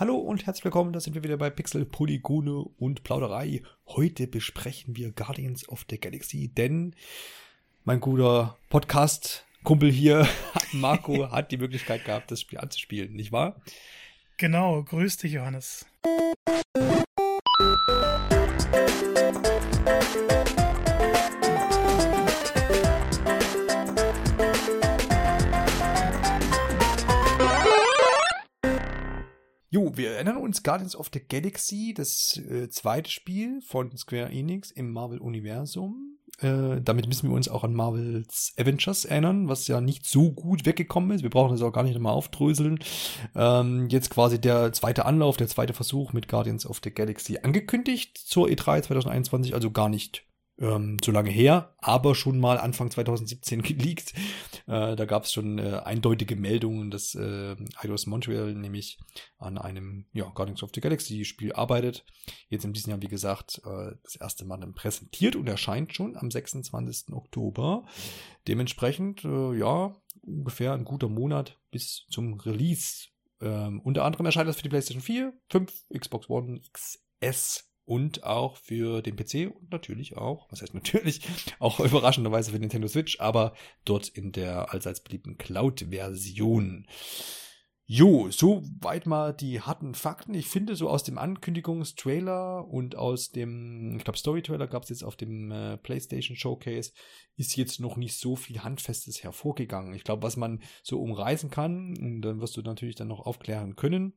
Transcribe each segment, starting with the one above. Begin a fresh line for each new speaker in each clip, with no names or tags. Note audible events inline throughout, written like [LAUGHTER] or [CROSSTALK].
Hallo und herzlich willkommen, da sind wir wieder bei Pixel, Polygone und Plauderei. Heute besprechen wir Guardians of the Galaxy, denn mein guter Podcast-Kumpel hier, [LAUGHS] Marco, [LAUGHS] hat die Möglichkeit gehabt, das Spiel anzuspielen, nicht wahr?
Genau, grüß dich, Johannes.
Jo, wir erinnern uns Guardians of the Galaxy, das äh, zweite Spiel von Square Enix im Marvel-Universum. Äh, damit müssen wir uns auch an Marvels Avengers erinnern, was ja nicht so gut weggekommen ist. Wir brauchen das auch gar nicht nochmal aufdröseln. Ähm, jetzt quasi der zweite Anlauf, der zweite Versuch mit Guardians of the Galaxy angekündigt zur E3 2021, also gar nicht ähm, so lange her, aber schon mal Anfang 2017 [LAUGHS] geleakt. Äh, da gab es schon äh, eindeutige Meldungen, dass äh, Eidos Montreal nämlich an einem ja, Guardians of the Galaxy Spiel arbeitet. Jetzt in diesem Jahr, wie gesagt, äh, das erste Mal dann präsentiert und erscheint schon am 26. Oktober. Dementsprechend, äh, ja, ungefähr ein guter Monat bis zum Release. Ähm, unter anderem erscheint das für die PlayStation 4, 5, Xbox One, XS und auch für den PC und natürlich auch, was heißt natürlich, [LAUGHS] auch überraschenderweise für Nintendo Switch, aber dort in der allseits beliebten Cloud-Version. Jo, soweit mal die harten Fakten. Ich finde so aus dem Ankündigungstrailer und aus dem, ich glaube, Story-Trailer gab es jetzt auf dem äh, PlayStation Showcase, ist jetzt noch nicht so viel Handfestes hervorgegangen. Ich glaube, was man so umreißen kann, und dann wirst du natürlich dann noch aufklären können,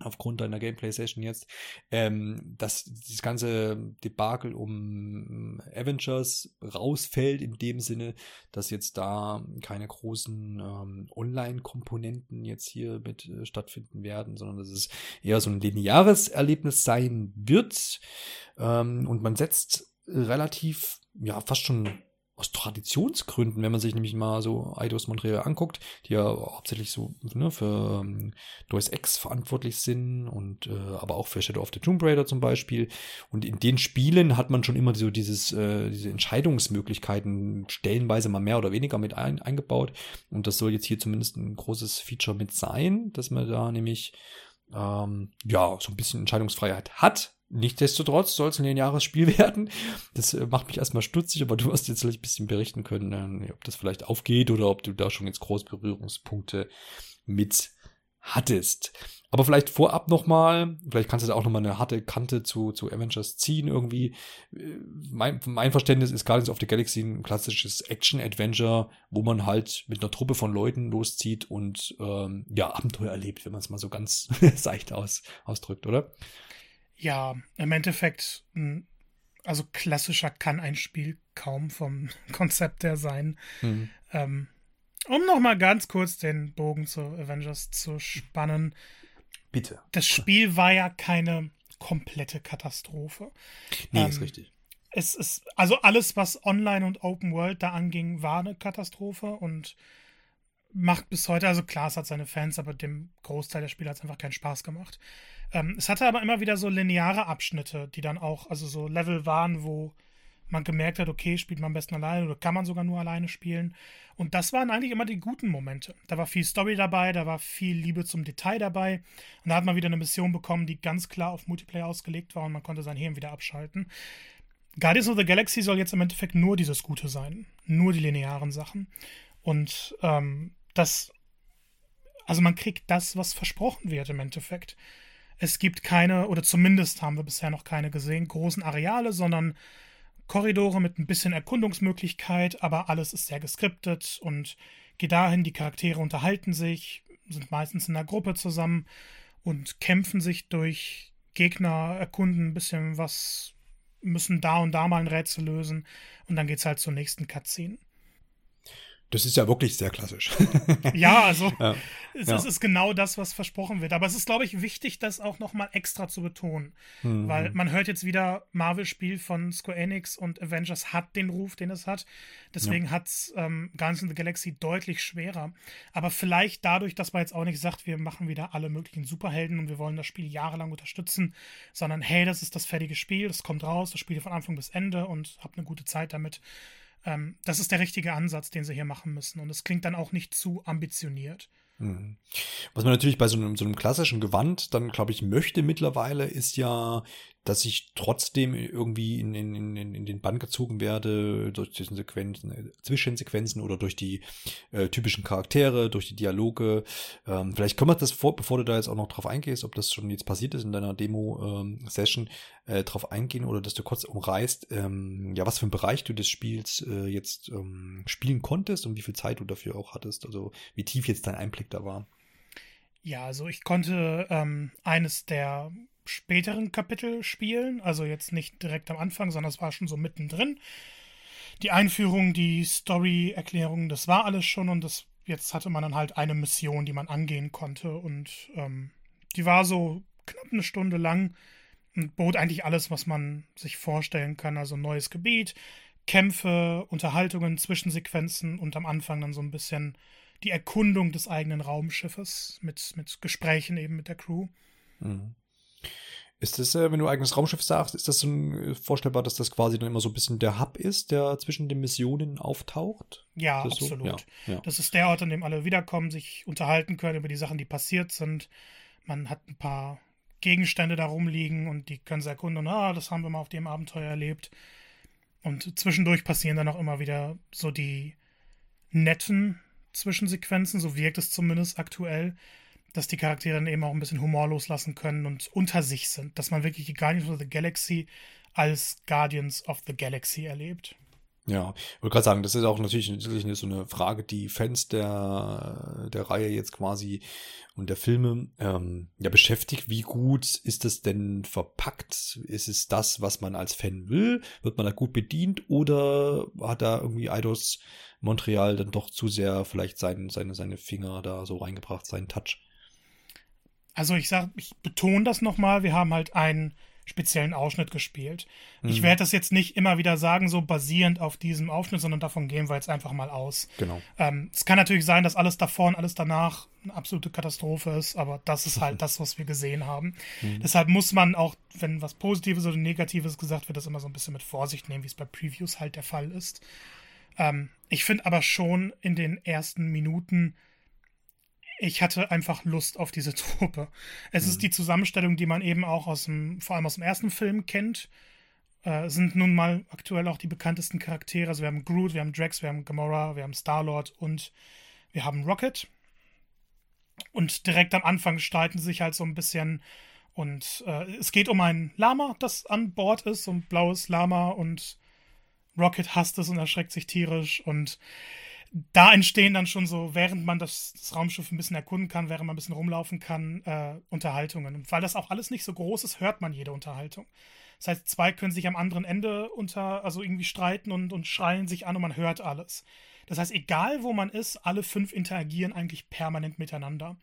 aufgrund deiner Gameplay-Session jetzt, ähm, dass das ganze Debakel um Avengers rausfällt, in dem Sinne, dass jetzt da keine großen ähm, Online-Komponenten jetzt hier mit äh, stattfinden werden, sondern dass es eher so ein lineares Erlebnis sein wird. Ähm, und man setzt relativ, ja, fast schon aus Traditionsgründen, wenn man sich nämlich mal so Eidos Montreal anguckt, die ja hauptsächlich so ne, für ähm, Deus Ex verantwortlich sind und äh, aber auch für Shadow of the Tomb Raider zum Beispiel. Und in den Spielen hat man schon immer so dieses, äh, diese Entscheidungsmöglichkeiten stellenweise mal mehr oder weniger mit ein, eingebaut. Und das soll jetzt hier zumindest ein großes Feature mit sein, dass man da nämlich ähm, ja so ein bisschen Entscheidungsfreiheit hat Nichtsdestotrotz soll es ein lineares Spiel [LAUGHS] werden. Das äh, macht mich erstmal stutzig, aber du wirst jetzt vielleicht ein bisschen berichten können, äh, ob das vielleicht aufgeht oder ob du da schon jetzt große Berührungspunkte mit hattest. Aber vielleicht vorab nochmal, vielleicht kannst du da auch nochmal eine harte Kante zu, zu Avengers ziehen irgendwie. Äh, mein, mein Verständnis ist Guardians of the Galaxy ein klassisches Action-Adventure, wo man halt mit einer Truppe von Leuten loszieht und ähm, ja, Abenteuer erlebt, wenn man es mal so ganz [LAUGHS] seicht aus, ausdrückt, oder?
Ja, im Endeffekt, also klassischer kann ein Spiel kaum vom [LAUGHS] Konzept her sein. Mhm. Ähm, um nochmal ganz kurz den Bogen zu Avengers zu spannen.
Bitte.
Das Spiel war ja keine komplette Katastrophe.
Nee, ähm, ist richtig.
Es ist, also alles, was Online und Open World da anging, war eine Katastrophe und macht bis heute, also klar, es hat seine Fans, aber dem Großteil der Spiele hat es einfach keinen Spaß gemacht. Ähm, es hatte aber immer wieder so lineare Abschnitte, die dann auch, also so Level waren, wo man gemerkt hat, okay, spielt man am besten alleine oder kann man sogar nur alleine spielen. Und das waren eigentlich immer die guten Momente. Da war viel Story dabei, da war viel Liebe zum Detail dabei. Und da hat man wieder eine Mission bekommen, die ganz klar auf Multiplayer ausgelegt war und man konnte sein Hirn wieder abschalten. Guardians of the Galaxy soll jetzt im Endeffekt nur dieses Gute sein. Nur die linearen Sachen. Und ähm, das, also man kriegt das, was versprochen wird im Endeffekt. Es gibt keine, oder zumindest haben wir bisher noch keine gesehen, großen Areale, sondern Korridore mit ein bisschen Erkundungsmöglichkeit, aber alles ist sehr geskriptet und geht dahin, die Charaktere unterhalten sich, sind meistens in einer Gruppe zusammen und kämpfen sich durch Gegner, erkunden ein bisschen was, müssen da und da mal ein Rätsel lösen und dann geht's halt zur nächsten Cutscene.
Das ist ja wirklich sehr klassisch. [LAUGHS]
ja, also ja. Es, ja. ist genau das, was versprochen wird. Aber es ist, glaube ich, wichtig, das auch nochmal extra zu betonen. Mhm. Weil man hört jetzt wieder, Marvel-Spiel von Square Enix und Avengers hat den Ruf, den es hat. Deswegen ja. hat es ähm, Guardians of the Galaxy deutlich schwerer. Aber vielleicht dadurch, dass man jetzt auch nicht sagt, wir machen wieder alle möglichen Superhelden und wir wollen das Spiel jahrelang unterstützen, sondern hey, das ist das fertige Spiel, das kommt raus, das spielt ihr von Anfang bis Ende und habt eine gute Zeit damit ähm, das ist der richtige Ansatz, den sie hier machen müssen. Und es klingt dann auch nicht zu ambitioniert.
Mhm. Was man natürlich bei so einem, so einem klassischen Gewand dann, glaube ich, möchte mittlerweile, ist ja dass ich trotzdem irgendwie in, in, in, in den Bann gezogen werde durch diesen Sequenzen, äh, Zwischensequenzen oder durch die äh, typischen Charaktere, durch die Dialoge. Ähm, vielleicht können das vor, bevor du da jetzt auch noch drauf eingehst, ob das schon jetzt passiert ist in deiner Demo-Session, ähm, äh, drauf eingehen oder dass du kurz umreißt, ähm, ja, was für ein Bereich du des Spiels äh, jetzt ähm, spielen konntest und wie viel Zeit du dafür auch hattest, also wie tief jetzt dein Einblick da war.
Ja, also ich konnte ähm, eines der späteren Kapitel spielen, also jetzt nicht direkt am Anfang, sondern es war schon so mittendrin. Die Einführung, die Story-Erklärung, das war alles schon und das, jetzt hatte man dann halt eine Mission, die man angehen konnte und ähm, die war so knapp eine Stunde lang und bot eigentlich alles, was man sich vorstellen kann. Also neues Gebiet, Kämpfe, Unterhaltungen, Zwischensequenzen und am Anfang dann so ein bisschen die Erkundung des eigenen Raumschiffes mit, mit Gesprächen eben mit der Crew. Mhm.
Ist das, äh, wenn du eigenes Raumschiff sagst, ist das so äh, vorstellbar, dass das quasi dann immer so ein bisschen der Hub ist, der zwischen den Missionen auftaucht?
Ja, absolut. So? Ja, ja. Das ist der Ort, an dem alle wiederkommen, sich unterhalten können über die Sachen, die passiert sind. Man hat ein paar Gegenstände da rumliegen und die können sie erkunden und ah, das haben wir mal auf dem Abenteuer erlebt. Und zwischendurch passieren dann auch immer wieder so die netten Zwischensequenzen, so wirkt es zumindest aktuell, dass die Charaktere dann eben auch ein bisschen Humor loslassen können und unter sich sind. Dass man wirklich die Guardians of the Galaxy als Guardians of the Galaxy erlebt.
Ja, ich wollte gerade sagen, das ist auch natürlich, natürlich so eine Frage, die Fans der, der Reihe jetzt quasi und der Filme ähm, ja beschäftigt. Wie gut ist es denn verpackt? Ist es das, was man als Fan will? Wird man da gut bedient oder hat da irgendwie Eidos Montreal dann doch zu sehr vielleicht sein, seine, seine Finger da so reingebracht, seinen Touch?
Also ich sag, ich betone das nochmal, wir haben halt einen speziellen Ausschnitt gespielt. Mhm. Ich werde das jetzt nicht immer wieder sagen, so basierend auf diesem Ausschnitt, sondern davon gehen wir jetzt einfach mal aus.
Genau.
Ähm, es kann natürlich sein, dass alles davor und alles danach eine absolute Katastrophe ist, aber das ist halt [LAUGHS] das, was wir gesehen haben. Mhm. Deshalb muss man auch, wenn was Positives oder Negatives gesagt wird, das immer so ein bisschen mit Vorsicht nehmen, wie es bei Previews halt der Fall ist. Ähm, ich finde aber schon in den ersten Minuten ich hatte einfach Lust auf diese [LAUGHS] Truppe. Es mhm. ist die Zusammenstellung, die man eben auch aus dem, vor allem aus dem ersten Film kennt. Äh, sind nun mal aktuell auch die bekanntesten Charaktere. Also wir haben Groot, wir haben Drax, wir haben Gamora, wir haben Star-Lord und wir haben Rocket. Und direkt am Anfang streiten sie sich halt so ein bisschen. Und äh, es geht um ein Lama, das an Bord ist, so ein blaues Lama. Und Rocket hasst es und erschreckt sich tierisch. Und da entstehen dann schon so, während man das, das, Raumschiff ein bisschen erkunden kann, während man ein bisschen rumlaufen kann, äh, Unterhaltungen. Und weil das auch alles nicht so groß ist, hört man jede Unterhaltung. Das heißt, zwei können sich am anderen Ende unter, also irgendwie streiten und, und schreien sich an und man hört alles. Das heißt, egal wo man ist, alle fünf interagieren eigentlich permanent miteinander.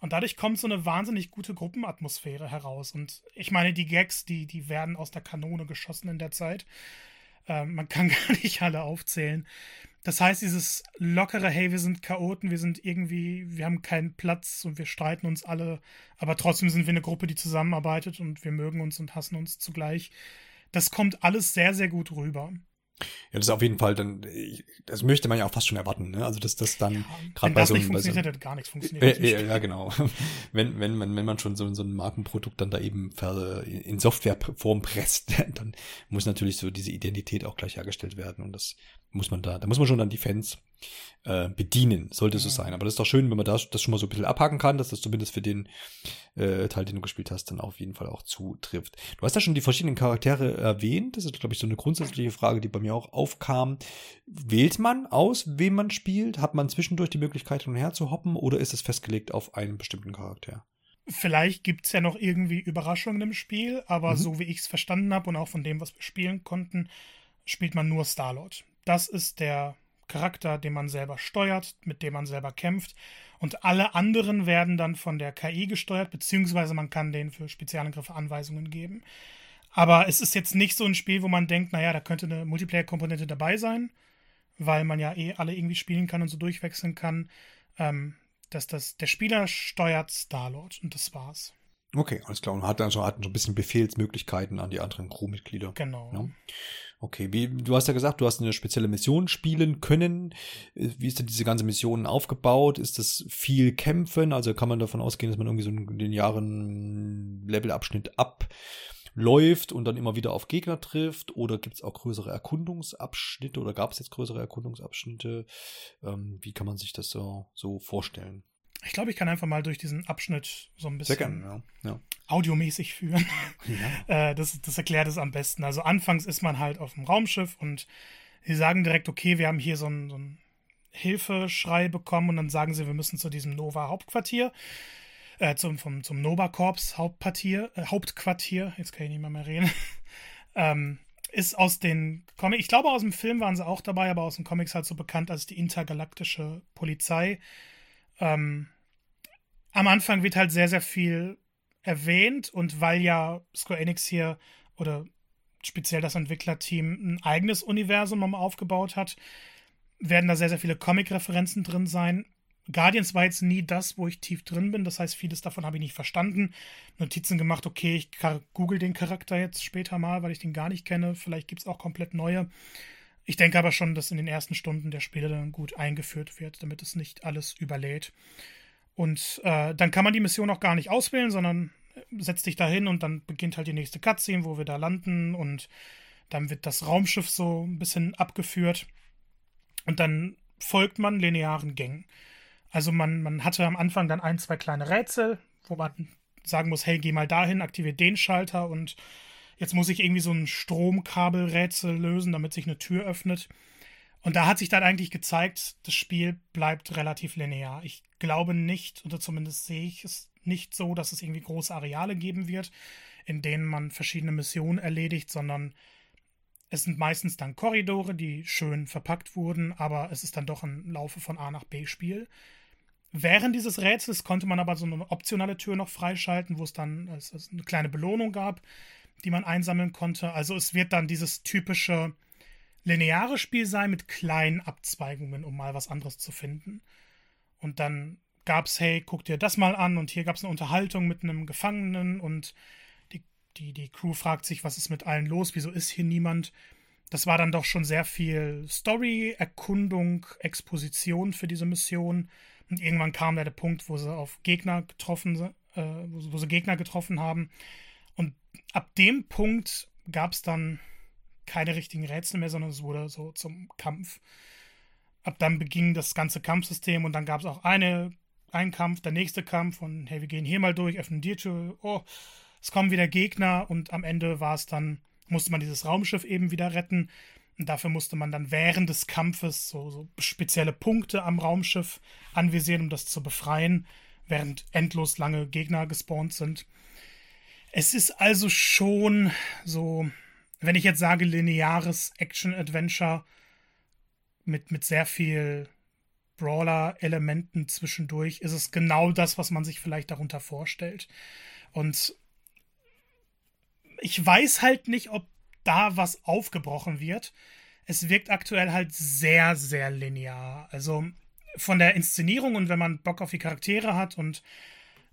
Und dadurch kommt so eine wahnsinnig gute Gruppenatmosphäre heraus. Und ich meine, die Gags, die, die werden aus der Kanone geschossen in der Zeit. Ähm, man kann [LAUGHS] gar nicht alle aufzählen. Das heißt, dieses lockere, hey, wir sind Chaoten, wir sind irgendwie, wir haben keinen Platz und wir streiten uns alle, aber trotzdem sind wir eine Gruppe, die zusammenarbeitet und wir mögen uns und hassen uns zugleich. Das kommt alles sehr, sehr gut rüber.
Ja, das ist auf jeden Fall dann, das möchte man ja auch fast schon erwarten, ne? Also, dass das dann
ja, gerade bei so einem. Wenn das nicht funktioniert, hätte gar nichts funktioniert.
Äh, äh, ja, genau. [LAUGHS] wenn, wenn, man, wenn man schon so, so ein Markenprodukt dann da eben in Softwareform presst, [LAUGHS] dann muss natürlich so diese Identität auch gleich hergestellt werden. Und das muss man da, da muss man schon dann die Fans äh, bedienen, sollte ja. so sein. Aber das ist doch schön, wenn man das, das schon mal so ein bisschen abhaken kann, dass das zumindest für den äh, Teil, den du gespielt hast, dann auf jeden Fall auch zutrifft. Du hast ja schon die verschiedenen Charaktere erwähnt. Das ist, glaube ich, so eine grundsätzliche Frage, die bei mir auch aufkam. Wählt man aus, wem man spielt? Hat man zwischendurch die Möglichkeit, hin und her zu hoppen oder ist es festgelegt auf einen bestimmten Charakter?
Vielleicht gibt es ja noch irgendwie Überraschungen im Spiel, aber mhm. so wie ich es verstanden habe und auch von dem, was wir spielen konnten, spielt man nur Star-Lord. Das ist der Charakter, den man selber steuert, mit dem man selber kämpft. Und alle anderen werden dann von der KI gesteuert, beziehungsweise man kann denen für Spezialangriffe Anweisungen geben. Aber es ist jetzt nicht so ein Spiel, wo man denkt, naja, da könnte eine Multiplayer-Komponente dabei sein, weil man ja eh alle irgendwie spielen kann und so durchwechseln kann. Ähm, dass das, der Spieler steuert Star-Lord und das war's.
Okay, alles klar. Und hat dann schon, hat schon ein bisschen Befehlsmöglichkeiten an die anderen Crewmitglieder.
Genau.
Ja. Okay, wie, du hast ja gesagt, du hast eine spezielle Mission spielen können. Äh, wie ist denn diese ganze Mission aufgebaut? Ist das viel Kämpfen? Also kann man davon ausgehen, dass man irgendwie so in den Jahren Levelabschnitt abläuft und dann immer wieder auf Gegner trifft? Oder gibt es auch größere Erkundungsabschnitte oder gab es jetzt größere Erkundungsabschnitte? Ähm, wie kann man sich das so, so vorstellen?
Ich glaube, ich kann einfach mal durch diesen Abschnitt so ein bisschen
gerne, ja. Ja.
audiomäßig führen.
Ja. [LAUGHS]
Äh, das, das erklärt es am besten. Also anfangs ist man halt auf dem Raumschiff und sie sagen direkt, okay, wir haben hier so einen, so einen Hilfeschrei bekommen und dann sagen sie, wir müssen zu diesem Nova-Hauptquartier, äh, zum, vom, zum Nova-Korps Hauptquartier, äh, Hauptquartier, jetzt kann ich nicht mehr, mehr reden, [LAUGHS] ähm, ist aus den Comics, ich glaube aus dem Film waren sie auch dabei, aber aus den Comics halt so bekannt als die intergalaktische Polizei. Ähm, am Anfang wird halt sehr, sehr viel erwähnt und weil ja Square Enix hier oder speziell das Entwicklerteam ein eigenes Universum aufgebaut hat, werden da sehr, sehr viele Comic-Referenzen drin sein. Guardians war jetzt nie das, wo ich tief drin bin. Das heißt, vieles davon habe ich nicht verstanden. Notizen gemacht, okay, ich google den Charakter jetzt später mal, weil ich den gar nicht kenne. Vielleicht gibt es auch komplett neue. Ich denke aber schon, dass in den ersten Stunden der Spiele dann gut eingeführt wird, damit es nicht alles überlädt. Und äh, dann kann man die Mission auch gar nicht auswählen, sondern setzt dich da hin und dann beginnt halt die nächste Cutscene, wo wir da landen und dann wird das Raumschiff so ein bisschen abgeführt und dann folgt man linearen Gängen. Also man, man hatte am Anfang dann ein, zwei kleine Rätsel, wo man sagen muss, hey, geh mal dahin, aktiviere den Schalter und jetzt muss ich irgendwie so ein Stromkabelrätsel lösen, damit sich eine Tür öffnet. Und da hat sich dann eigentlich gezeigt, das Spiel bleibt relativ linear. Ich glaube nicht, oder zumindest sehe ich es nicht so, dass es irgendwie große Areale geben wird, in denen man verschiedene Missionen erledigt, sondern es sind meistens dann Korridore, die schön verpackt wurden, aber es ist dann doch ein Laufe von A nach B Spiel. Während dieses Rätsels konnte man aber so eine optionale Tür noch freischalten, wo es dann eine kleine Belohnung gab, die man einsammeln konnte. Also es wird dann dieses typische lineare Spiel sein mit kleinen Abzweigungen, um mal was anderes zu finden. Und dann gab's, hey, guck dir das mal an und hier gab's eine Unterhaltung mit einem Gefangenen und die, die, die Crew fragt sich, was ist mit allen los, wieso ist hier niemand? Das war dann doch schon sehr viel Story, Erkundung, Exposition für diese Mission. Und irgendwann kam da der Punkt, wo sie auf Gegner getroffen, äh, wo sie Gegner getroffen haben. Und ab dem Punkt gab's dann keine richtigen Rätsel mehr, sondern es wurde so zum Kampf. Ab dann beging das ganze Kampfsystem und dann gab es auch eine, einen Kampf, der nächste Kampf und hey, wir gehen hier mal durch, öffnen die Tür, oh, es kommen wieder Gegner und am Ende war es dann, musste man dieses Raumschiff eben wieder retten. Und dafür musste man dann während des Kampfes so, so spezielle Punkte am Raumschiff anvisieren, um das zu befreien, während endlos lange Gegner gespawnt sind. Es ist also schon so wenn ich jetzt sage lineares Action-Adventure mit, mit sehr viel Brawler-Elementen zwischendurch, ist es genau das, was man sich vielleicht darunter vorstellt. Und ich weiß halt nicht, ob da was aufgebrochen wird. Es wirkt aktuell halt sehr, sehr linear. Also von der Inszenierung und wenn man Bock auf die Charaktere hat und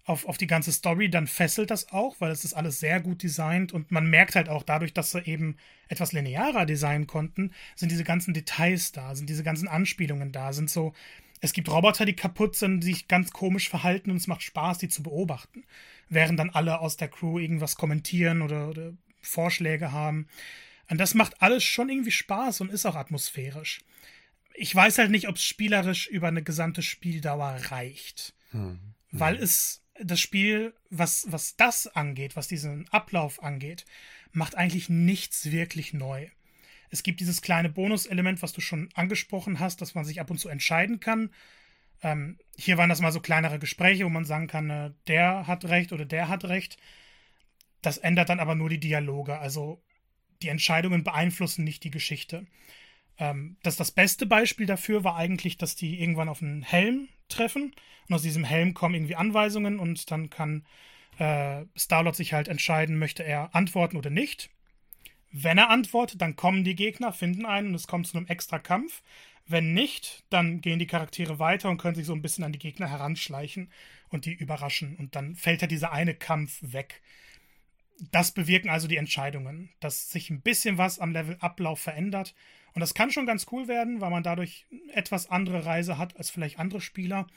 auf, auf die ganze Story, dann fesselt das auch, weil es ist alles sehr gut designt und man merkt halt auch dadurch, dass sie eben etwas linearer designen konnten, sind diese ganzen Details da, sind diese ganzen Anspielungen da, sind so, es gibt Roboter, die kaputt sind, die sich ganz komisch verhalten und es macht Spaß, die zu beobachten. Während dann alle aus der Crew irgendwas kommentieren oder, oder Vorschläge haben. Und das macht alles schon irgendwie Spaß und ist auch atmosphärisch. Ich weiß halt nicht, ob es spielerisch über eine gesamte Spieldauer reicht. Hm. Weil es das Spiel, was, was das angeht, was diesen Ablauf angeht, macht eigentlich nichts wirklich neu. Es gibt dieses kleine Bonuselement, was du schon angesprochen hast, dass man sich ab und zu entscheiden kann. Ähm, hier waren das mal so kleinere Gespräche, wo man sagen kann, äh, der hat recht oder der hat recht. Das ändert dann aber nur die Dialoge. Also die Entscheidungen beeinflussen nicht die Geschichte. Ähm, das, das beste Beispiel dafür war eigentlich, dass die irgendwann auf einen Helm treffen und aus diesem Helm kommen irgendwie Anweisungen und dann kann äh, Starlord sich halt entscheiden, möchte er antworten oder nicht. Wenn er antwortet, dann kommen die Gegner, finden einen und es kommt zu einem extra Kampf. Wenn nicht, dann gehen die Charaktere weiter und können sich so ein bisschen an die Gegner heranschleichen und die überraschen. Und dann fällt ja dieser eine Kampf weg. Das bewirken also die Entscheidungen, dass sich ein bisschen was am Levelablauf verändert. Und das kann schon ganz cool werden, weil man dadurch etwas andere Reise hat als vielleicht andere Spieler.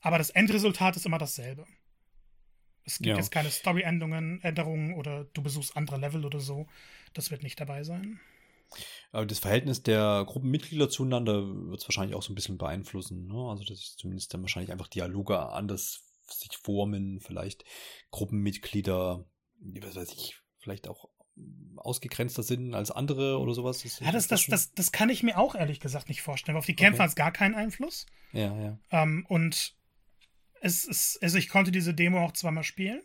Aber das Endresultat ist immer dasselbe. Es gibt ja. jetzt keine Story-Änderungen Änderungen oder du besuchst andere Level oder so. Das wird nicht dabei sein.
Aber das Verhältnis der Gruppenmitglieder zueinander wird es wahrscheinlich auch so ein bisschen beeinflussen. Ne? Also, dass zumindest dann wahrscheinlich einfach Dialoge anders sich formen, vielleicht Gruppenmitglieder, was weiß ich, vielleicht auch ausgegrenzter sind als andere oder sowas.
Das, ja, das, das, das, das, kann ich mir auch ehrlich gesagt nicht vorstellen. Auf die Kämpfer okay. hat es gar keinen Einfluss.
Ja, ja.
Ähm, und es ist, also ich konnte diese Demo auch zweimal spielen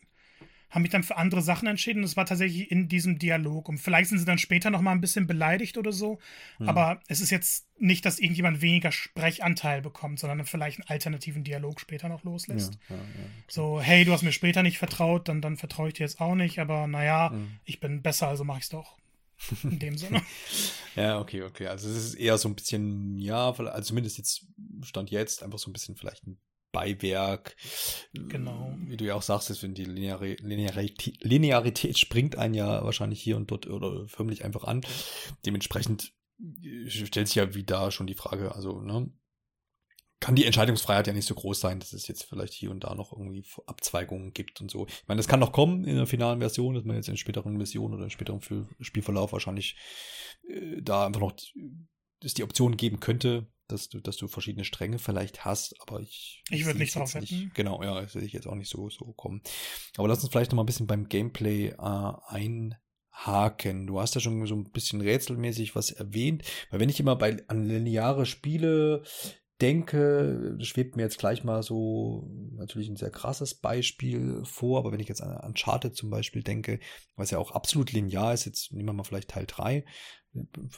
haben mich dann für andere Sachen entschieden. Das war tatsächlich in diesem Dialog. Und vielleicht sind sie dann später noch mal ein bisschen beleidigt oder so. Hm. Aber es ist jetzt nicht, dass irgendjemand weniger Sprechanteil bekommt, sondern vielleicht einen alternativen Dialog später noch loslässt. Ja, ja, ja, okay. So, hey, du hast mir später nicht vertraut, dann, dann vertraue ich dir jetzt auch nicht. Aber naja, hm. ich bin besser, also mache ich es doch. [LAUGHS] In dem Sinne.
ja, okay, okay. Also es ist eher so ein bisschen, ja, also zumindest jetzt stand jetzt einfach so ein bisschen vielleicht ein Beiwerk.
Genau.
Wie du ja auch sagst, ist, wenn die Linearität, Linearität springt einen ja wahrscheinlich hier und dort oder förmlich einfach an. Dementsprechend äh, stellt sich ja wieder schon die Frage, also, ne, kann die Entscheidungsfreiheit ja nicht so groß sein, dass es jetzt vielleicht hier und da noch irgendwie Abzweigungen gibt und so. Ich meine, das kann noch kommen in der finalen Version, dass man jetzt in späteren Versionen oder in späteren Spielverlauf wahrscheinlich äh, da einfach noch es die Option geben könnte, dass du, dass du verschiedene Stränge vielleicht hast, aber ich.
Ich würde nicht drauf wetten.
Genau, ja, das sehe ich jetzt auch nicht so, so kommen. Aber lass uns vielleicht noch mal ein bisschen beim Gameplay äh, einhaken. Du hast ja schon so ein bisschen rätselmäßig was erwähnt, weil wenn ich immer bei an lineare Spiele denke, schwebt mir jetzt gleich mal so natürlich ein sehr krasses Beispiel vor, aber wenn ich jetzt an Uncharted zum Beispiel denke, was ja auch absolut linear ist, jetzt nehmen wir mal vielleicht Teil 3,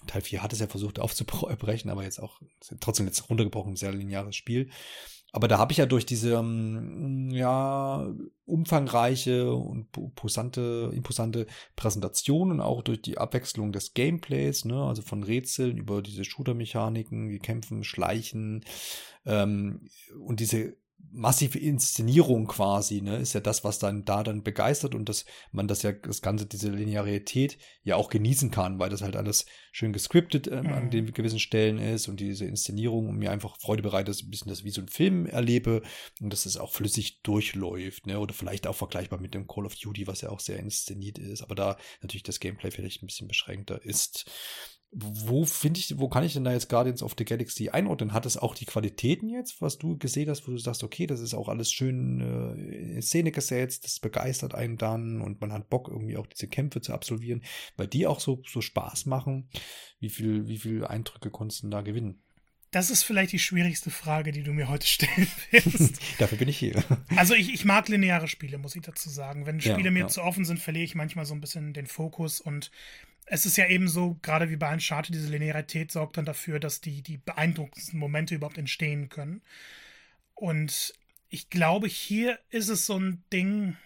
Teil 4 hat es ja versucht aufzubrechen, aber jetzt auch trotzdem jetzt runtergebrochen, sehr lineares Spiel. Aber da habe ich ja durch diese ähm, ja umfangreiche und imposante, imposante Präsentation und auch durch die Abwechslung des Gameplays, ne, also von Rätseln über diese Shooter-Mechaniken, wie Kämpfen, Schleichen ähm, und diese massive Inszenierung quasi, ne, ist ja das, was dann da dann begeistert und dass man das ja, das Ganze, diese Linearität ja auch genießen kann, weil das halt alles schön gescriptet ähm, mhm. an den gewissen Stellen ist und diese Inszenierung und mir einfach Freude bereitet, dass ich ein bisschen das wie so ein Film erlebe und dass es auch flüssig durchläuft, ne, oder vielleicht auch vergleichbar mit dem Call of Duty, was ja auch sehr inszeniert ist, aber da natürlich das Gameplay vielleicht ein bisschen beschränkter ist wo finde ich, wo kann ich denn da jetzt Guardians of the Galaxy einordnen? Hat es auch die Qualitäten jetzt, was du gesehen hast, wo du sagst, okay, das ist auch alles schön äh, in Szene gesetzt, das begeistert einen dann und man hat Bock, irgendwie auch diese Kämpfe zu absolvieren, weil die auch so, so Spaß machen. Wie viel, wie viel Eindrücke konntest du da gewinnen?
Das ist vielleicht die schwierigste Frage, die du mir heute [LAUGHS] stellen wirst. [LAUGHS]
Dafür bin ich hier.
Also ich, ich mag lineare Spiele, muss ich dazu sagen. Wenn Spiele ja, mir ja. zu offen sind, verliere ich manchmal so ein bisschen den Fokus und es ist ja eben so, gerade wie bei Uncharted, diese Linearität sorgt dann dafür, dass die, die beeindruckendsten Momente überhaupt entstehen können. Und ich glaube, hier ist es so ein Ding,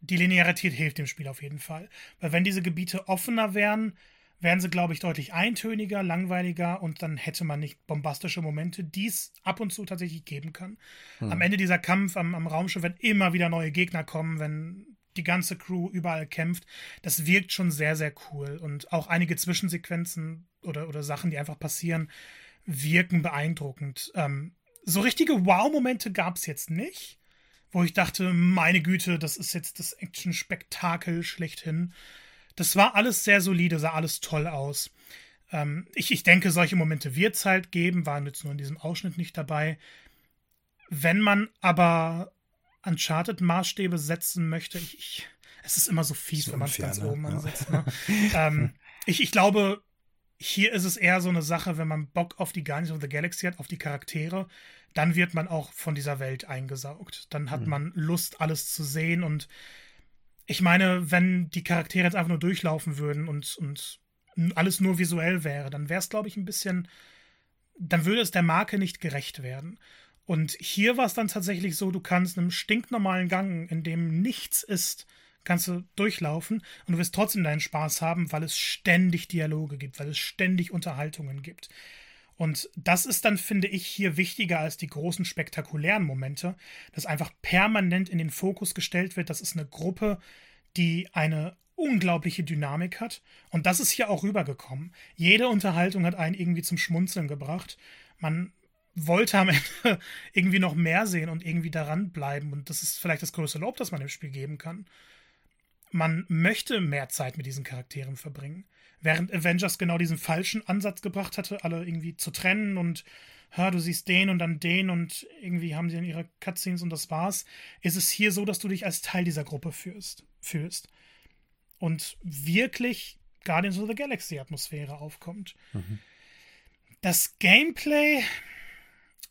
die Linearität hilft dem Spiel auf jeden Fall. Weil wenn diese Gebiete offener wären, wären sie, glaube ich, deutlich eintöniger, langweiliger und dann hätte man nicht bombastische Momente, die es ab und zu tatsächlich geben kann. Hm. Am Ende dieser Kampf am, am Raumschiff, wenn immer wieder neue Gegner kommen, wenn die ganze Crew überall kämpft. Das wirkt schon sehr, sehr cool. Und auch einige Zwischensequenzen oder, oder Sachen, die einfach passieren, wirken beeindruckend. Ähm, so richtige Wow-Momente gab es jetzt nicht, wo ich dachte, meine Güte, das ist jetzt das Action-Spektakel schlechthin. Das war alles sehr solide, sah alles toll aus. Ähm, ich, ich denke, solche Momente wird es halt geben, waren jetzt nur in diesem Ausschnitt nicht dabei. Wenn man aber Uncharted-Maßstäbe setzen möchte, ich, ich, es ist immer so fies, so wenn man es ganz ne? oben ansetzt. Ne? [LAUGHS] ähm, ich, ich glaube, hier ist es eher so eine Sache, wenn man Bock auf die Guardians of the Galaxy hat, auf die Charaktere, dann wird man auch von dieser Welt eingesaugt. Dann hat mhm. man Lust, alles zu sehen. Und ich meine, wenn die Charaktere jetzt einfach nur durchlaufen würden und, und alles nur visuell wäre, dann wäre es, glaube ich, ein bisschen, dann würde es der Marke nicht gerecht werden. Und hier war es dann tatsächlich so, du kannst einem stinknormalen Gang, in dem nichts ist, kannst du durchlaufen und du wirst trotzdem deinen Spaß haben, weil es ständig Dialoge gibt, weil es ständig Unterhaltungen gibt. Und das ist dann, finde ich, hier wichtiger als die großen spektakulären Momente, dass einfach permanent in den Fokus gestellt wird. Das ist eine Gruppe, die eine unglaubliche Dynamik hat. Und das ist hier auch rübergekommen. Jede Unterhaltung hat einen irgendwie zum Schmunzeln gebracht. Man wollte am [LAUGHS] Ende irgendwie noch mehr sehen und irgendwie daran bleiben. Und das ist vielleicht das größte Lob, das man im Spiel geben kann. Man möchte mehr Zeit mit diesen Charakteren verbringen. Während Avengers genau diesen falschen Ansatz gebracht hatte, alle irgendwie zu trennen und hör, du siehst den und dann den und irgendwie haben sie dann ihre Cutscenes und das war's, ist es hier so, dass du dich als Teil dieser Gruppe fühlst. fühlst. Und wirklich Guardians of the Galaxy Atmosphäre aufkommt. Mhm. Das Gameplay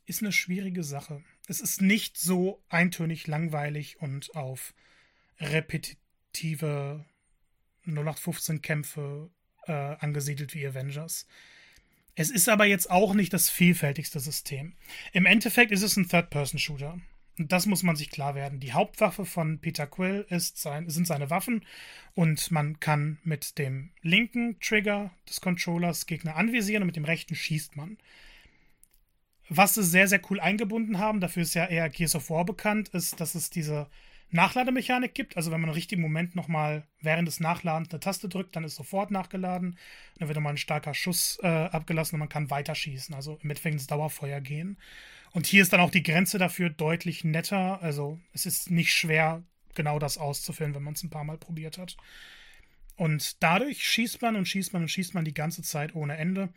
ist eine schwierige Sache. Es ist nicht so eintönig langweilig und auf repetitive 0815 Kämpfe äh, angesiedelt wie Avengers. Es ist aber jetzt auch nicht das vielfältigste System. Im Endeffekt ist es ein Third-Person-Shooter. Das muss man sich klar werden. Die Hauptwaffe von Peter Quill ist sein, sind seine Waffen und man kann mit dem linken Trigger des Controllers Gegner anvisieren und mit dem rechten schießt man. Was sie sehr, sehr cool eingebunden haben, dafür ist ja eher Gears of War bekannt, ist, dass es diese Nachlademechanik gibt. Also wenn man im richtigen Moment nochmal während des Nachladens eine Taste drückt, dann ist sofort nachgeladen. Dann wird nochmal ein starker Schuss äh, abgelassen und man kann weiterschießen, also mit ins Dauerfeuer gehen. Und hier ist dann auch die Grenze dafür deutlich netter. Also es ist nicht schwer, genau das auszuführen, wenn man es ein paar Mal probiert hat. Und dadurch schießt man und schießt man und schießt man die ganze Zeit ohne Ende.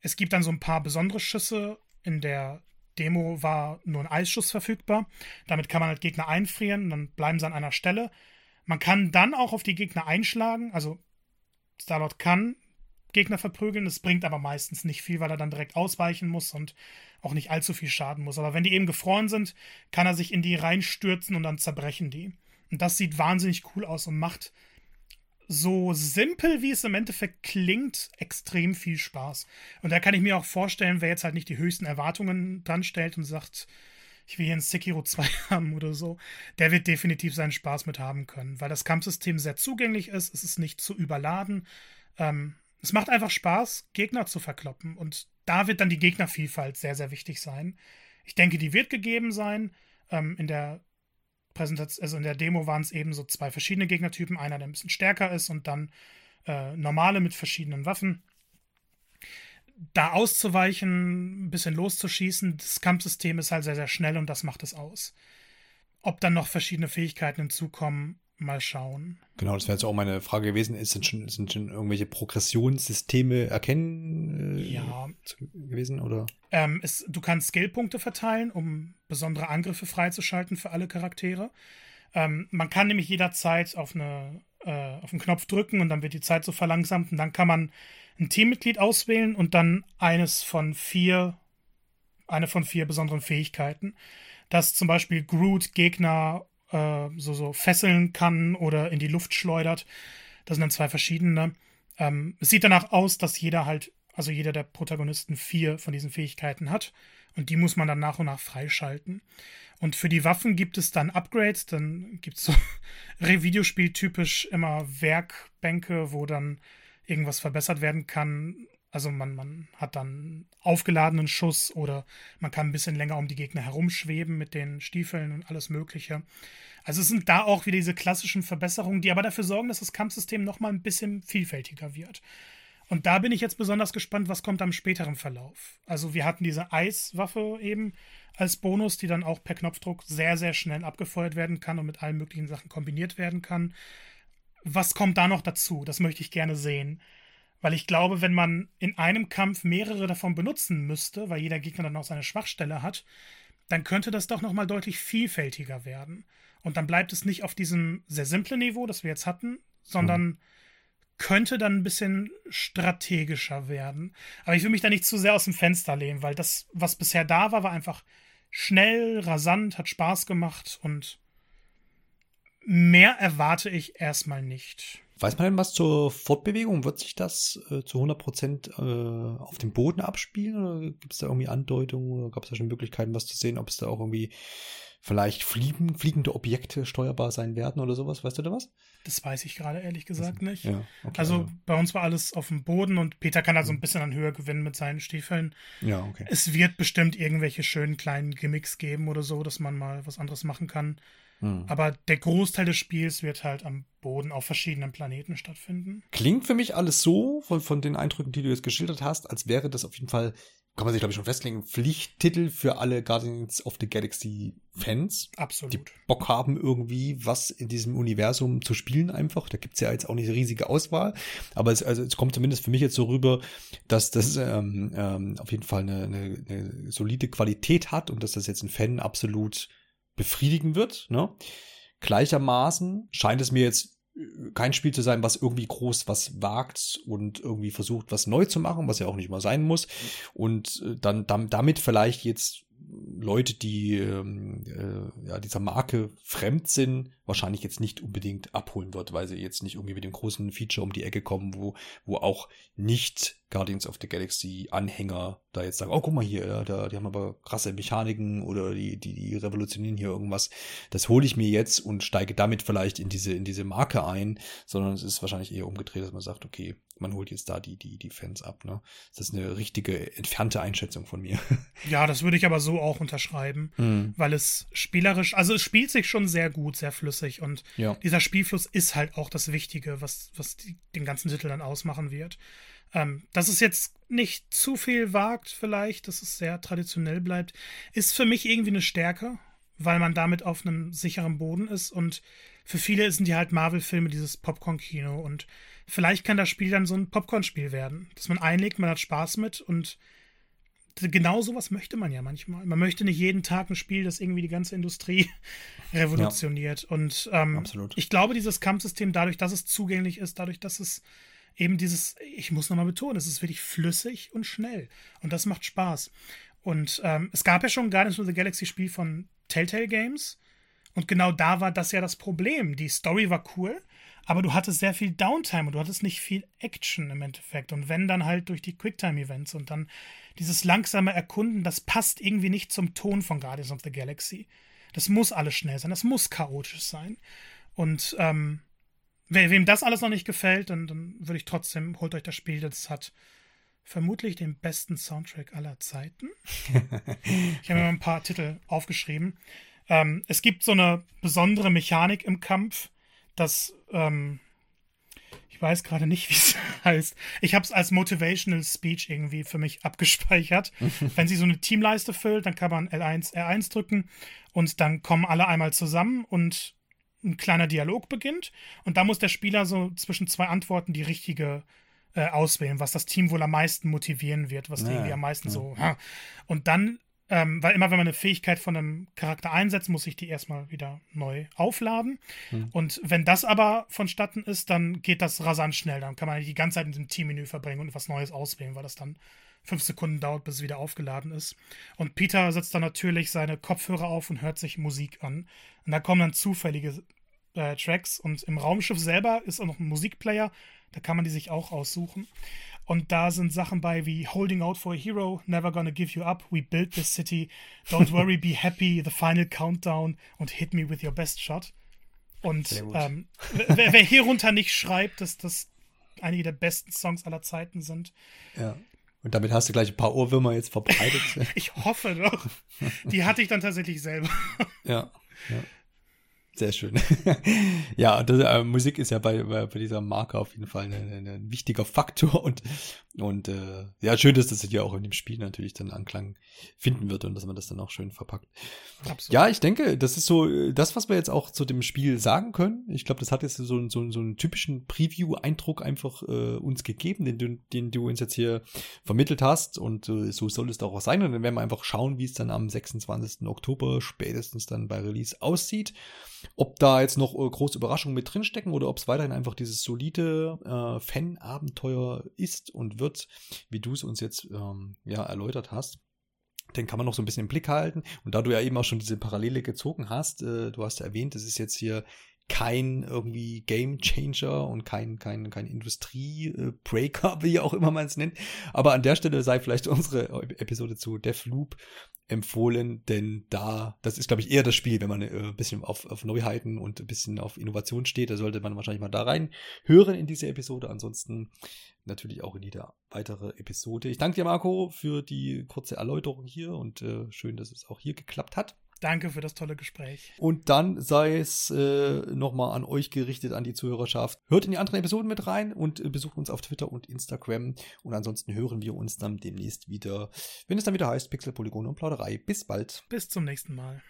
Es gibt dann so ein paar besondere Schüsse in der Demo war nur ein Eisschuss verfügbar. Damit kann man halt Gegner einfrieren und dann bleiben sie an einer Stelle. Man kann dann auch auf die Gegner einschlagen. Also Starlord kann Gegner verprügeln. Das bringt aber meistens nicht viel, weil er dann direkt ausweichen muss und auch nicht allzu viel schaden muss. Aber wenn die eben gefroren sind, kann er sich in die reinstürzen und dann zerbrechen die. Und das sieht wahnsinnig cool aus und macht so simpel, wie es im Endeffekt klingt, extrem viel Spaß. Und da kann ich mir auch vorstellen, wer jetzt halt nicht die höchsten Erwartungen dran stellt und sagt, ich will hier ein Sekiro 2 [LAUGHS] haben oder so, der wird definitiv seinen Spaß mit haben können, weil das Kampfsystem sehr zugänglich ist, es ist nicht zu überladen. Ähm, es macht einfach Spaß, Gegner zu verkloppen und da wird dann die Gegnervielfalt sehr, sehr wichtig sein. Ich denke, die wird gegeben sein. Ähm, in der Präsentation, also in der Demo waren es eben so zwei verschiedene Gegnertypen, einer, der ein bisschen stärker ist und dann äh, normale mit verschiedenen Waffen. Da auszuweichen, ein bisschen loszuschießen, das Kampfsystem ist halt sehr, sehr schnell und das macht es aus. Ob dann noch verschiedene Fähigkeiten hinzukommen, mal schauen.
Genau, das wäre jetzt auch meine Frage gewesen. Ist denn schon, sind schon irgendwelche Progressionssysteme erkennen äh, ja. gewesen? Oder?
Ähm, es, du kannst Skillpunkte verteilen, um besondere Angriffe freizuschalten für alle Charaktere. Ähm, man kann nämlich jederzeit auf, eine, äh, auf einen Knopf drücken und dann wird die Zeit so verlangsamt und dann kann man ein Teammitglied auswählen und dann eines von vier, eine von vier besonderen Fähigkeiten. Dass zum Beispiel Groot Gegner äh, so, so fesseln kann oder in die Luft schleudert. Das sind dann zwei verschiedene. Ähm, es sieht danach aus, dass jeder halt, also jeder der Protagonisten vier von diesen Fähigkeiten hat. Und die muss man dann nach und nach freischalten. Und für die Waffen gibt es dann Upgrades. Dann gibt es so [LAUGHS] Videospieltypisch immer Werkbänke, wo dann irgendwas verbessert werden kann. Also man, man hat dann aufgeladenen Schuss oder man kann ein bisschen länger um die Gegner herumschweben mit den Stiefeln und alles Mögliche. Also es sind da auch wieder diese klassischen Verbesserungen, die aber dafür sorgen, dass das Kampfsystem nochmal ein bisschen vielfältiger wird. Und da bin ich jetzt besonders gespannt, was kommt am späteren Verlauf. Also wir hatten diese Eiswaffe eben als Bonus, die dann auch per Knopfdruck sehr, sehr schnell abgefeuert werden kann und mit allen möglichen Sachen kombiniert werden kann. Was kommt da noch dazu? Das möchte ich gerne sehen. Weil ich glaube, wenn man in einem Kampf mehrere davon benutzen müsste, weil jeder Gegner dann auch seine Schwachstelle hat, dann könnte das doch nochmal deutlich vielfältiger werden. Und dann bleibt es nicht auf diesem sehr simplen Niveau, das wir jetzt hatten, sondern mhm. könnte dann ein bisschen strategischer werden. Aber ich will mich da nicht zu sehr aus dem Fenster lehnen, weil das, was bisher da war, war einfach schnell, rasant, hat Spaß gemacht und mehr erwarte ich erstmal nicht.
Weiß man denn was zur Fortbewegung? Wird sich das äh, zu 100 Prozent äh, auf dem Boden abspielen? Oder gibt es da irgendwie Andeutungen? Oder gab es da schon Möglichkeiten, was zu sehen? Ob es da auch irgendwie vielleicht fliegen, fliegende Objekte steuerbar sein werden oder sowas. Weißt du da was?
Das weiß ich gerade ehrlich gesagt
Also,
nicht.
Ja, okay,
Also bei uns war alles auf dem Boden und Peter kann da so ein bisschen an Höhe gewinnen mit seinen Stiefeln.
ja, okay.
Es wird bestimmt irgendwelche schönen kleinen Gimmicks geben oder so, dass man mal was anderes machen kann.
Hm.
Aber der Großteil des Spiels wird halt am Boden auf verschiedenen Planeten stattfinden.
Klingt für mich alles so, von, von den Eindrücken, die du jetzt geschildert hast, als wäre das auf jeden Fall, kann man sich glaube ich schon festlegen, Pflichttitel für alle Guardians of the Galaxy Fans, die
Absolut.
Bock haben, irgendwie was in diesem Universum zu spielen einfach. Da gibt's ja jetzt auch nicht eine riesige Auswahl. Aber es, also es kommt zumindest für mich jetzt so rüber, dass das ähm, ähm, auf jeden Fall eine, eine, eine solide Qualität hat und dass das jetzt ein Fan absolut befriedigen wird. Ne? Gleichermaßen scheint es mir jetzt äh, kein Spiel zu sein, was irgendwie groß was wagt und irgendwie versucht, was neu zu machen, was ja auch nicht mal sein muss. Und äh, dann dam- damit vielleicht jetzt Leute, die ähm, äh, ja, dieser Marke fremd sind, wahrscheinlich jetzt nicht unbedingt abholen wird, weil sie jetzt nicht irgendwie mit dem großen Feature um die Ecke kommen, wo, wo auch nicht Guardians of the Galaxy Anhänger da jetzt sagen, oh, guck mal hier, ja, da, die haben aber krasse Mechaniken oder die, die, die revolutionieren hier irgendwas. Das hole ich mir jetzt und steige damit vielleicht in diese, in diese Marke ein, sondern es ist wahrscheinlich eher umgedreht, dass man sagt, okay, man holt jetzt da die, die, die Fans ab, ne? Das ist eine richtige, entfernte Einschätzung von mir. [LAUGHS]
Ja, das würde ich aber so auch unterschreiben,
Mhm.
weil es spielerisch, also es spielt sich schon sehr gut, sehr flüssig und
Ja.
dieser Spielfluss ist halt auch das Wichtige, was, was die, den ganzen Titel dann ausmachen wird. Ähm, dass es jetzt nicht zu viel wagt, vielleicht, dass es sehr traditionell bleibt, ist für mich irgendwie eine Stärke, weil man damit auf einem sicheren Boden ist und für viele sind die halt Marvel-Filme dieses Popcorn-Kino und vielleicht kann das Spiel dann so ein Popcorn-Spiel werden, dass man einlegt, man hat Spaß mit und genau sowas möchte man ja manchmal. Man möchte nicht jeden Tag ein Spiel, das irgendwie die ganze Industrie [LAUGHS] revolutioniert. Und ähm, ich glaube, dieses Kampfsystem, dadurch, dass es zugänglich ist, dadurch, dass es eben dieses, ich muss nochmal betonen, es ist wirklich flüssig und schnell. Und das macht Spaß. Und ähm, es gab ja schon ein Guardians of the Galaxy Spiel von Telltale Games. Und genau da war das ja das Problem. Die Story war cool, aber du hattest sehr viel Downtime und du hattest nicht viel Action im Endeffekt. Und wenn dann halt durch die Quicktime-Events und dann dieses langsame Erkunden, das passt irgendwie nicht zum Ton von Guardians of the Galaxy. Das muss alles schnell sein, das muss chaotisch sein. Und ähm, we wem das alles noch nicht gefällt, dann, dann würde ich trotzdem, holt euch das Spiel, das hat vermutlich den besten Soundtrack aller Zeiten. ich habe mir mal ein paar Titel aufgeschrieben. Ähm, es gibt so eine besondere Mechanik im Kampf, dass ähm, ich weiß gerade nicht, [LAUGHS] wie es heißt. Ich habe es als Motivational Speech irgendwie für mich abgespeichert. [LAUGHS] Wenn sie so eine Teamleiste füllt, dann kann man L1, R1 drücken und dann kommen alle einmal zusammen und ein kleiner Dialog beginnt. Und da muss der Spieler so zwischen zwei Antworten die richtige äh, auswählen, was das Team wohl am meisten motivieren wird, was die
Ja,
irgendwie am meisten
ja.
so. Ha. Und dann, ähm, weil immer wenn man eine Fähigkeit von einem Charakter einsetzt, muss ich die erstmal wieder neu aufladen.
Hm.
Und wenn das aber vonstatten ist, dann geht das rasant schnell. Dann kann man die ganze Zeit in diesem Teammenü verbringen und was Neues auswählen, weil das dann fünf Sekunden dauert, bis es wieder aufgeladen ist. Und Peter setzt dann natürlich seine Kopfhörer auf und hört sich Musik an. Und da kommen dann zufällige äh, Tracks. Und im Raumschiff selber ist auch noch ein Musikplayer. Da kann man die sich auch aussuchen. Und da sind Sachen bei wie Holding Out for a Hero, Never Gonna Give You Up, We Built This City, Don't [LAUGHS] Worry, Be Happy, The Final Countdown und Hit Me With Your Best Shot. Und ähm, wer, wer hierunter nicht schreibt, dass das einige der besten Songs aller Zeiten sind,
Ja. Und damit hast du gleich ein paar Ohrwürmer jetzt verbreitet. [LAUGHS]
ich hoffe doch. Die hatte ich dann tatsächlich selber.
ja. ja. Sehr schön. [LAUGHS] ja, das, äh, Musik ist ja bei, bei, bei dieser Marke auf jeden Fall ein, wichtiger Faktor und, und äh, ja, schön, dass das ja auch in dem Spiel natürlich dann Anklang finden wird und dass man das dann auch schön verpackt.
Absolut.
Ja, ich denke, das ist so äh, das, was wir jetzt auch zu dem Spiel sagen können. Ich glaube, das hat jetzt so, so, so einen typischen Preview-Eindruck einfach äh, uns gegeben, den du, den du uns jetzt hier vermittelt hast. Und äh, so soll es doch auch sein. Und dann werden wir einfach schauen, wie es dann am 26. Oktober spätestens dann bei Release aussieht. Ob da jetzt noch äh, große Überraschungen mit drinstecken oder ob es weiterhin einfach dieses solide äh, Fan-Abenteuer ist und wird, wie du es uns jetzt ähm, ja erläutert hast den kann man noch so ein bisschen im Blick halten. Und da du ja eben auch schon diese Parallele gezogen hast, äh, du hast ja erwähnt, es ist jetzt hier kein irgendwie Game Changer und kein, kein, kein Industrie-Breaker, [LAUGHS] wie auch immer man es nennt. Aber an der Stelle sei vielleicht unsere Episode zu Deathloop empfohlen, denn da, das ist, glaube ich, eher das Spiel, wenn man äh, ein bisschen auf, auf Neuheiten und ein bisschen auf Innovation steht, da sollte man wahrscheinlich mal da rein hören in diese Episode. Ansonsten natürlich auch in jeder weitere Episode. Ich danke dir, Marco, für die kurze Erläuterung hier und äh, schön, dass es auch hier geklappt hat.
Danke für das tolle Gespräch.
Und dann sei es äh, nochmal an euch gerichtet, an die Zuhörerschaft. Hört in die anderen Episoden mit rein und äh, besucht uns auf Twitter und Instagram. Und ansonsten hören wir uns dann demnächst wieder, wenn es dann wieder heißt Pixel, Polygon und Plauderei. Bis bald.
Bis zum nächsten Mal.